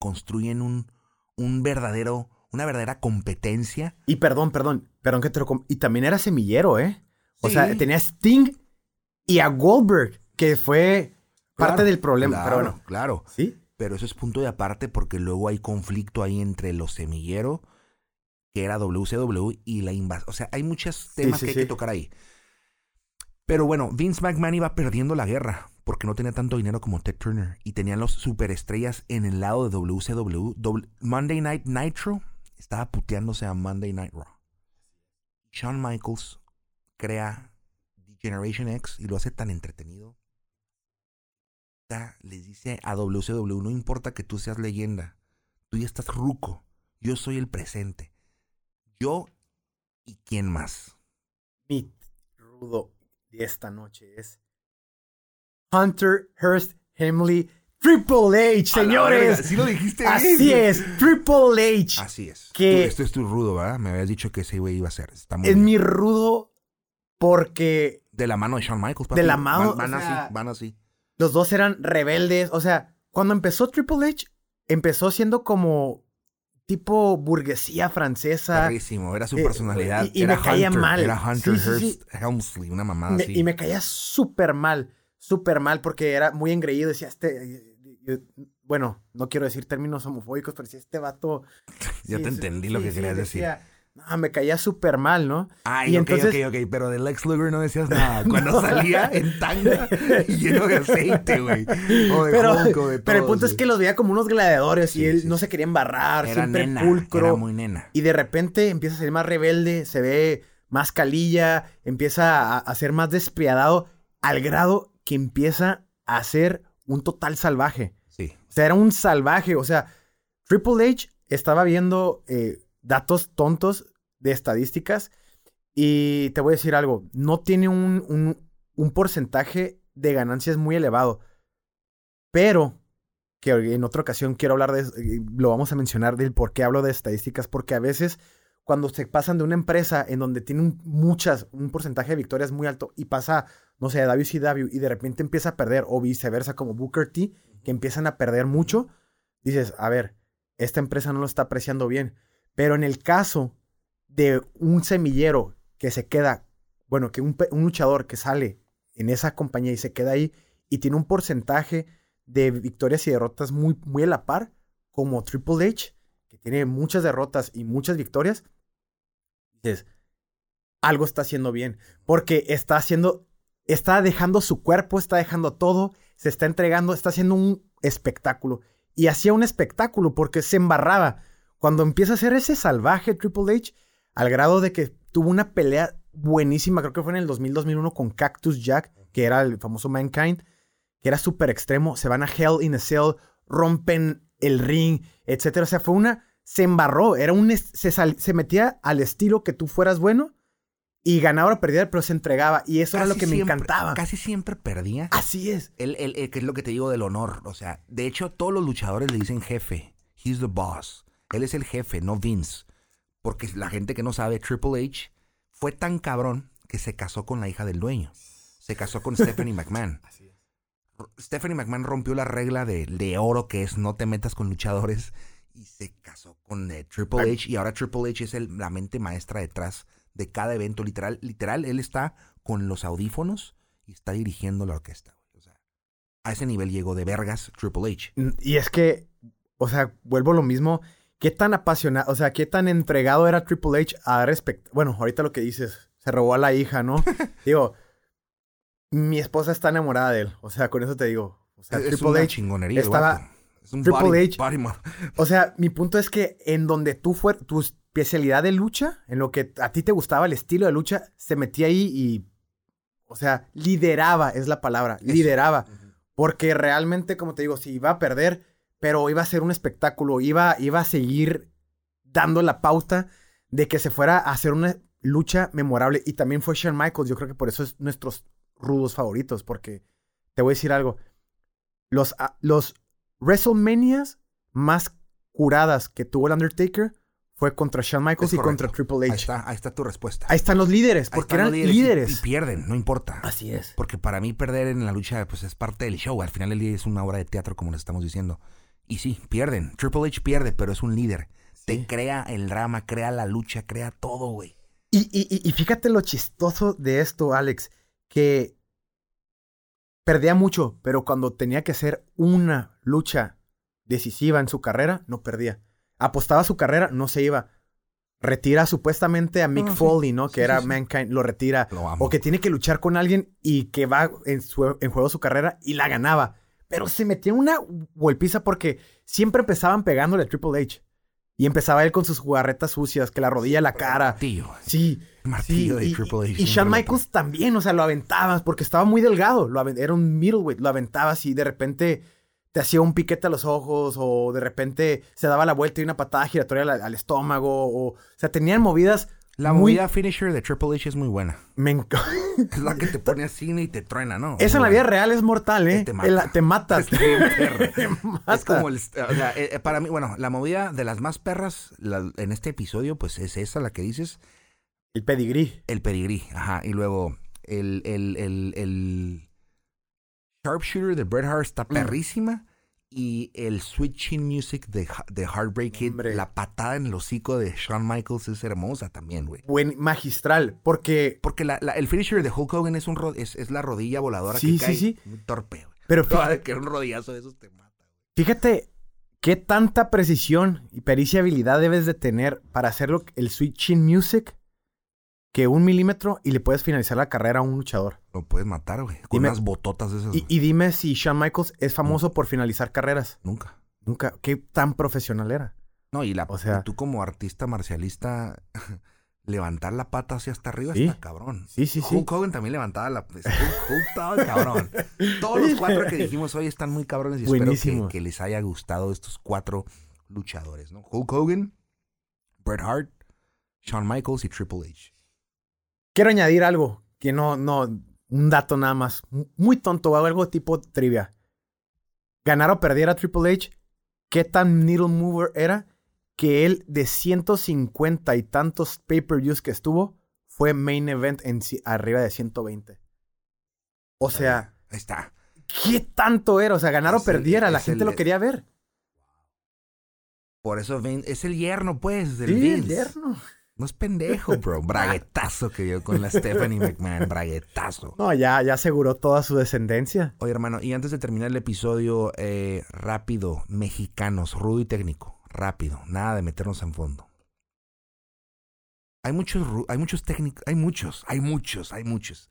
Construyen un, un verdadero, una verdadera competencia. Y perdón, perdón, perdón que te lo... Y también era semillero, ¿eh? O sea, tenía Sting y a Goldberg, que fue parte del problema. Claro, pero bueno, claro. Sí. Pero eso es punto de aparte porque luego hay conflicto ahí entre los semilleros, que era WCW, y la invasión. O sea, hay muchos temas que hay que tocar ahí. Pero bueno, Vince McMahon iba perdiendo la guerra porque no tenía tanto dinero como Ted Turner y tenían los superestrellas en el lado de WCW. Monday Night Nitro estaba puteándose a Monday Night Raw. Shawn Michaels crea Generation X y lo hace tan entretenido les dice a WCW, no importa que tú seas leyenda, tú ya estás ruco, yo soy el presente. Yo y quién más. Mi rudo de esta noche es Hunter Hearst Hemley Triple H, señores. ¿Sí lo dijiste Así es, Triple H. Así es. Que esto es tu rudo, ¿verdad? Me habías dicho que ese güey iba a ser. es mi rudo porque... De la mano de Shawn Michaels. De la mano. Van, así, van así. Los dos eran rebeldes. O sea, cuando empezó Triple H, empezó siendo como tipo burguesía francesa. Rarísimo, era su eh, personalidad. Y, me caía mal. Era Hunter Hearst Helmsley, una mamada así. Y me caía súper mal, súper mal, porque era muy engreído. Decía, este. Bueno, no quiero decir términos homofóbicos, pero decía, este vato. *laughs* ya te entendí lo que querías decir. No, me caía súper mal, ¿no? Ay, y ok, entonces... ok, ok, *laughs* pero de Lex Luger no decías nada. *laughs* Cuando salía en tanga y lleno de aceite, güey. O de pero, pero el punto es que los veía como unos gladiadores y él no se quería embarrar, era siempre nena, pulcro. Era muy nena. Y de repente empieza a ser más rebelde, se ve más calilla, empieza a, a ser más despiadado, al grado que empieza a ser un total salvaje. Sí. O sea, era un salvaje. O sea, Triple H estaba viendo eh, datos tontos de estadísticas y te voy a decir algo, no tiene un, un, porcentaje de ganancias muy elevado, pero que en otra ocasión quiero hablar de, eh, lo vamos a mencionar del por qué hablo de estadísticas, porque a veces cuando se pasan de una empresa en donde tienen muchas, un porcentaje de victorias muy alto y pasa, no sé, a WCW y de repente empieza a perder o viceversa como Booker T, que empiezan a perder mucho, dices, a ver, esta empresa no lo está apreciando bien. Pero en el caso de un semillero que se queda, bueno, que un, luchador que sale en esa compañía y se queda ahí y tiene un porcentaje de victorias y derrotas muy, muy a la par, como Triple H, que tiene muchas derrotas y muchas victorias, algo está haciendo bien, porque está haciendo, está dejando su cuerpo, está dejando todo, se está entregando, está haciendo un espectáculo. Y hacía un espectáculo porque se embarraba cuando empieza a ser ese salvaje Triple H, al grado de que tuvo una pelea buenísima, creo que fue en el 2000-2001 con Cactus Jack, que era el famoso Mankind, que era súper extremo, se van a Hell in a Cell, rompen el ring, etc. O sea, fue una, se embarró, era un, se, se metía al estilo que tú fueras bueno y ganaba o perdía, pero se entregaba. Y eso era lo que me encantaba. Casi siempre perdía. Así es. El, el, que es lo que te digo del honor. O sea, de hecho, todos los luchadores le dicen jefe. He's the boss. Él es el jefe, no Vince. Porque la gente que no sabe, Triple H fue tan cabrón que se casó con la hija del dueño. Se casó con *laughs* Stephanie McMahon. Stephanie McMahon rompió la regla de, de, oro que es no te metas con luchadores y se casó con eh, Triple H y ahora Triple H es la mente maestra detrás de cada evento literal. Literal, él está con los audífonos y está dirigiendo la orquesta. O sea, a ese nivel llegó de vergas Triple H. Y es que, o sea, vuelvo a lo mismo ¿Qué tan apasionado, o sea, qué tan entregado era Triple H a respecto? Bueno, ahorita lo que dices, se robó a la hija, ¿no? *laughs* digo, mi esposa está enamorada de él. O sea, con eso te digo. O sea, es Triple H chingonería, estaba. Es un Triple H. o sea, mi punto es que en donde tú fue tu especialidad de lucha, en lo que a ti te gustaba el estilo de lucha, se metía ahí y. O sea, lideraba, es la palabra. Lideraba. Porque realmente, como te digo, si iba a perder pero iba a ser un espectáculo, iba, iba a seguir dando la pauta de que se fuera a hacer una lucha memorable. Y también fue Shawn Michaels, yo creo que por eso es nuestros rudos favoritos, porque te voy a decir algo. Los, ah, los WrestleManias más curadas que tuvo el Undertaker fue contra Shawn Michaels Es y contra. Triple H. Ahí está, ahí está tu respuesta. Ahí están los líderes, porque eran líderes. Y, y pierden, no importa. Así es. Porque para mí perder en la lucha pues es parte del show. Al final el día es una obra de teatro como les estamos diciendo. Y sí, pierden. Triple H pierde, pero es un líder. Te crea el drama, crea la lucha, crea todo, güey. Y- y fíjate lo chistoso de esto, Alex, que perdía mucho, pero cuando tenía que hacer una lucha decisiva en su carrera, no perdía. Apostaba su carrera, no se iba. Retira supuestamente a Mick sí. Foley, ¿no? Que Sí, era sí. Mankind, lo retira. Lo amo. O que tiene que luchar con alguien y que va en, su- en juego su carrera y la ganaba. Pero se metía en una golpiza porque siempre empezaban pegándole a Triple H. Y empezaba él con sus jugarretas sucias, que la rodilla, la cara. Martillo. Sí. Martillo de y, Triple H. y- Shawn Michaels también, o sea, lo aventabas porque estaba muy delgado. Lo aven- era un middleweight, lo aventabas y de repente te hacía un piquete a los ojos o de repente se daba la vuelta y una patada giratoria al, al estómago. O, o sea, tenían movidas La muy... movida finisher de Triple H es muy buena. Me *laughs* Es la que te pone así y te truena, ¿no? Esa en la vida real es mortal, ¿eh? Te mata. El- Te mata. Perra. Te mata. Es *laughs* como el. O sea, eh, eh, para mí, bueno, la movida de las más perras la- en este episodio, pues es esa la que dices. El pedigrí. El pedigrí, ajá. Y luego el, el, el, el Sharpshooter de Bret Hart está Mm. perrísima. Y el Switching Music de, Heartbreak Kid, Hombre. la patada en el hocico de Shawn Michaels es hermosa también, güey. Buen magistral. Porque. Porque la, la- el finisher de Hulk Hogan es, un ro- es, es la rodilla voladora Sí, que sí, cae. sí. Torpe, güey. Pero *laughs* fíjate, que un rodillazo de esos te mata. fíjate qué tanta precisión y pericia y habilidad debes de tener para hacerlo el switching music que un milímetro y le puedes finalizar la carrera a un luchador. Lo puedes matar, güey. Con Dime- unas bototas de esas. Y, y dime si Shawn Michaels es famoso por finalizar carreras. Nunca. Nunca. ¿Qué tan profesional era? No, y, la, O sea- tú como artista marcialista, *laughs* levantar la pata hacia hasta arriba Sí. está cabrón. Sí, sí, sí. Hulk Hogan también levantaba la... Hulk, Hulk estaba cabrón. *laughs* Todos los cuatro que *laughs* dijimos hoy están muy cabrones y espero que, que les haya gustado estos cuatro luchadores, ¿no? Hulk Hogan, Bret Hart, Shawn Michaels y Triple H. Quiero añadir algo que no, no, un dato nada más, mu- muy tonto, o algo tipo trivia. Ganar o perder a Triple H, ¿qué tan needle mover era? Que él de 150 y tantos pay-per-views que estuvo, fue main event en arriba de 120. O sea, Ahí está. ¿qué tanto era? O sea, ganar o el- perdiera, la gente el- lo quería ver. Por eso Vin- es el yerno, pues, del Sí, el Vince. yerno. No es pendejo, bro. Braguetazo que dio con la Stephanie McMahon. Braguetazo. No, ya, ya aseguró toda su descendencia. Oye, hermano, y antes de terminar el episodio, eh, rápido, mexicanos, rudo y técnico. Rápido, nada de meternos en fondo. Hay muchos, hay muchos técnicos, hay muchos, hay muchos, hay muchos.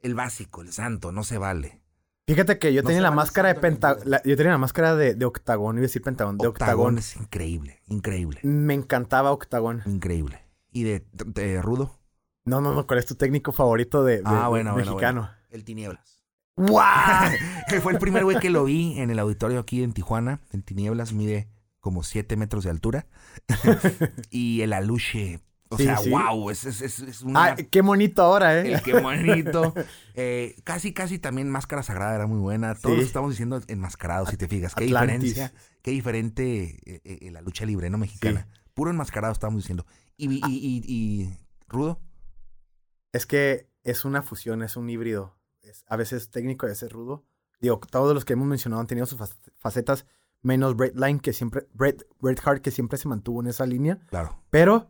El básico, el santo, no se vale. Fíjate que yo No tenía la máscara de usando penta... los- la- yo tenía la máscara de, de octagón, iba a decir pentagón, de Octagón octagón. es increíble, increíble, Me encantaba octagón. increíble. ¿Y de, de rudo? No, no, no, ¿cuál es tu técnico favorito de, de- Ah, bueno, bueno, mexicano? El Tinieblas. ¡Guau! *laughs* Fue el primer güey que lo vi en el auditorio aquí en Tijuana. El Tinieblas mide como 7 metros de altura. *laughs* y el Aluche, o Sí, sea, sí. wow, es, es, es, una... Ah, qué bonito ahora, ¿eh? el que bonito. *laughs* Eh, casi, casi también Máscara Sagrada era muy buena. Todos Sí. estamos diciendo enmascarados, si te fijas. Qué Atlantis. diferencia, qué diferente eh, eh, la lucha libre, ¿no? Mexicana. Puro enmascarado estamos diciendo. Y, y, y, y- Rudo, Es que es una fusión, es un híbrido. Es, a veces técnico, a veces rudo. Digo, todos los que hemos mencionado han tenido sus fac- facetas, menos Bret Line, que siempre, Bret, Bret Hart, que siempre se mantuvo en esa línea. claro. Pero,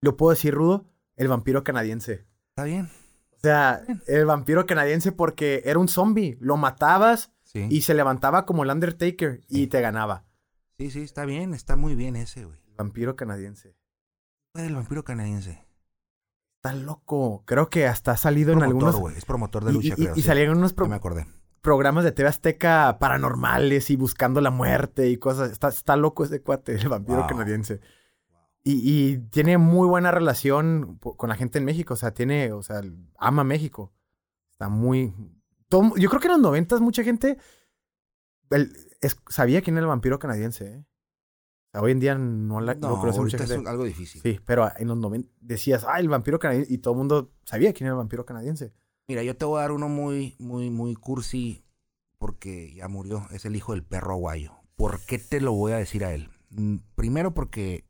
lo puedo decir rudo, el vampiro canadiense. Está bien. O sea, el vampiro canadiense porque era un zombie. Lo matabas Sí. y se levantaba como el Undertaker y te ganaba. sí, sí, está bien. Está muy bien ese, güey. Vampiro canadiense. El vampiro canadiense. Está loco. Creo que hasta ha salido en algunos... güey. Es promotor de lucha, y- creo. y sí. salían unos me acordé. programas de TV Azteca paranormales y buscando la muerte y cosas. Está, está loco ese cuate, el vampiro Wow. canadiense. Y, y tiene muy buena relación con la gente en México. O sea, tiene, o sea, ama México. Está muy. todo- yo creo que en los noventas mucha gente es- sabía quién era el vampiro canadiense, ¿eh? Hoy en día no, la, No, no conoce mucha ahorita es gente. algo difícil. Sí, pero en los 90 decías, ah, el vampiro canadiense. Y todo el mundo sabía quién era el vampiro canadiense. Mira, yo te voy a dar uno muy, muy, muy cursi porque ya murió. Es el hijo del perro aguayo. ¿Por qué te lo voy a decir a él? Mm, Primero porque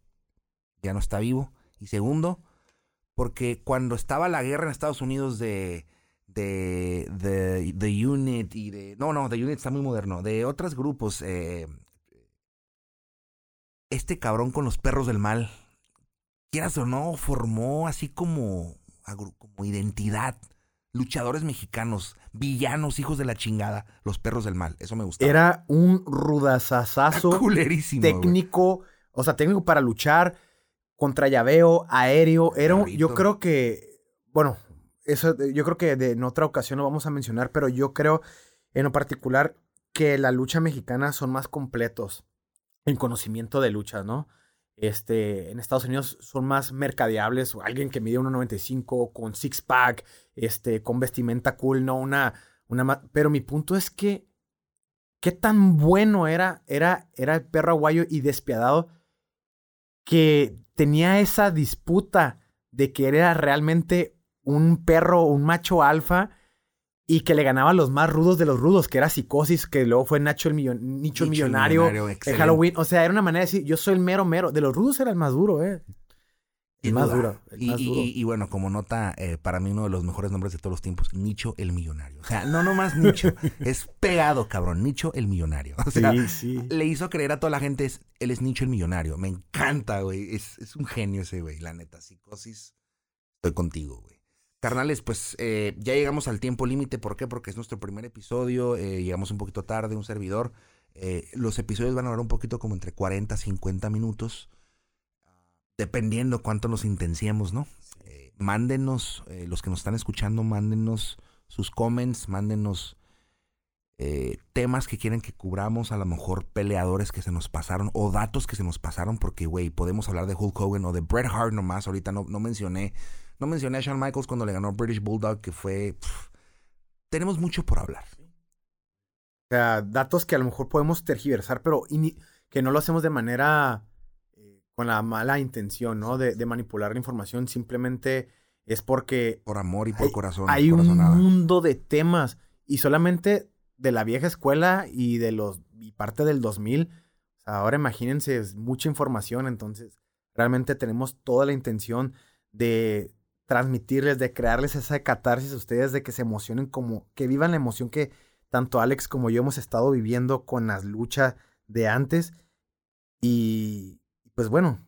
ya no está vivo. Y segundo, porque cuando estaba la guerra en Estados Unidos de, de, de, de Unit y de... No, no, de Unit está muy moderno. De otros grupos. eh, este cabrón con los perros del mal, quieras o no, formó así como, como identidad luchadores mexicanos, villanos, hijos de la chingada, los perros del mal. Eso me gustaba. Era un rudazazazo *laughs* técnico, o sea, técnico para luchar contra llaveo, aéreo. Era un- yo creo que, bueno, eso yo creo que de, en otra ocasión lo vamos a mencionar, pero yo creo en lo particular que la lucha mexicana son más completos en conocimiento de lucha, ¿no? Este, en Estados Unidos son más mercadeables, alguien que mide 1.95 con six pack, este, con vestimenta cool, no una, una, pero mi punto es que qué tan bueno era, era, era el perro aguayo y despiadado que tenía esa disputa de que era realmente un perro, un macho alfa y que le ganaba a los más rudos de los rudos, que era Psicosis, que luego fue Nacho el, millon- Nicho el Nicho el millonario, millonario, excelente. Halloween. O sea, era una manera de decir, yo soy el mero mero. De los rudos era el más duro, ¿eh? El más duro. El Y, más y- duro. y- y bueno, como nota, eh, para mí uno de los mejores nombres de todos los tiempos, Nicho el Millonario. O sea, no nomás Nicho, *laughs* es pegado, cabrón, Nicho el Millonario. O sea, sí, sí. le hizo creer a toda la gente, es, él es Nicho el Millonario. Me encanta, güey. Es, es un genio ese, güey. La neta, psicosis. Estoy contigo, güey. Carnales, pues eh, ya llegamos al tiempo límite. ¿Por qué? Porque es nuestro primer episodio. eh, llegamos un poquito tarde, un servidor. Eh, los episodios van a durar un poquito como entre 40 a 50 minutos. Dependiendo cuánto nos intenciemos, ¿no? Eh, mándenos, eh, los que nos están escuchando, mándenos sus comments, mándenos eh, temas que quieren que cubramos, a lo mejor peleadores que se nos pasaron o datos que se nos pasaron, porque, güey, podemos hablar de Hulk Hogan o de Bret Hart nomás. Ahorita no, no mencioné, no mencioné a Shawn Michaels cuando le ganó British Bulldog, que fue... pff, tenemos mucho por hablar. O sea, datos que a lo mejor podemos tergiversar, pero que no lo hacemos de manera eh, con la mala intención, ¿no? De, de manipular la información. Simplemente es porque Por amor y por Hay- corazón. hay un mundo de temas y solamente de la vieja escuela y de los y parte del 2000. O sea, ahora imagínense, es mucha información, entonces realmente tenemos toda la intención de transmitirles, de crearles esa catarsis a ustedes, de que se emocionen como, que vivan la emoción que tanto Alex como yo hemos estado viviendo con las luchas de antes. Y pues bueno,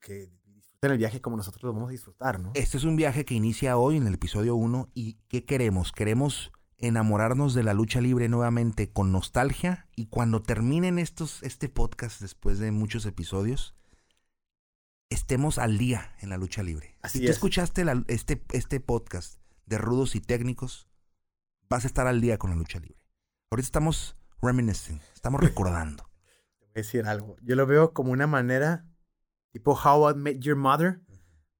que disfruten el viaje como nosotros lo vamos a disfrutar, ¿no? Este es un viaje que inicia hoy en el episodio 1 y ¿qué queremos? Queremos enamorarnos de la lucha libre nuevamente con nostalgia y cuando terminen estos, este podcast después de muchos episodios, estemos al día en la lucha libre. Así si tú es. escuchaste la- este, este podcast de rudos y técnicos, vas a estar al día con la lucha libre. Ahorita estamos reminiscing, estamos *laughs* recordando. Te voy a decir algo. Yo lo veo como una manera, tipo How I Met Your Mother,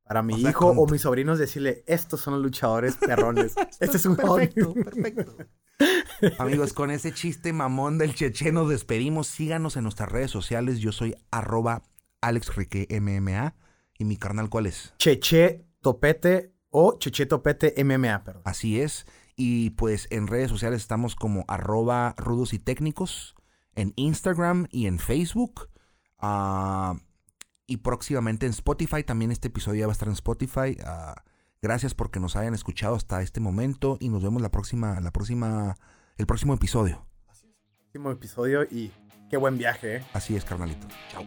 para mi O sea, hijo o mis sobrinos decirle, estos son los luchadores *laughs* perrones. este es un perfecto, hobby. perfecto. *laughs* Amigos, con ese chiste mamón del cheche nos despedimos. Síganos en nuestras redes sociales. Yo soy arroba AlexRiqueMMA. ¿Y mi carnal cuál es? Cheche Topete o Cheche Topete MMA, perdón. Así es. Y pues en redes sociales estamos como arroba rudos y técnicos. En Instagram y en Facebook. Ah, y próximamente en Spotify. También este episodio ya va a estar en Spotify. Ah, gracias porque nos hayan escuchado hasta este momento. Y nos vemos la próxima, la próxima, el próximo episodio. Último episodio y Qué buen viaje, ¿eh? Así es, carnalito. Chao.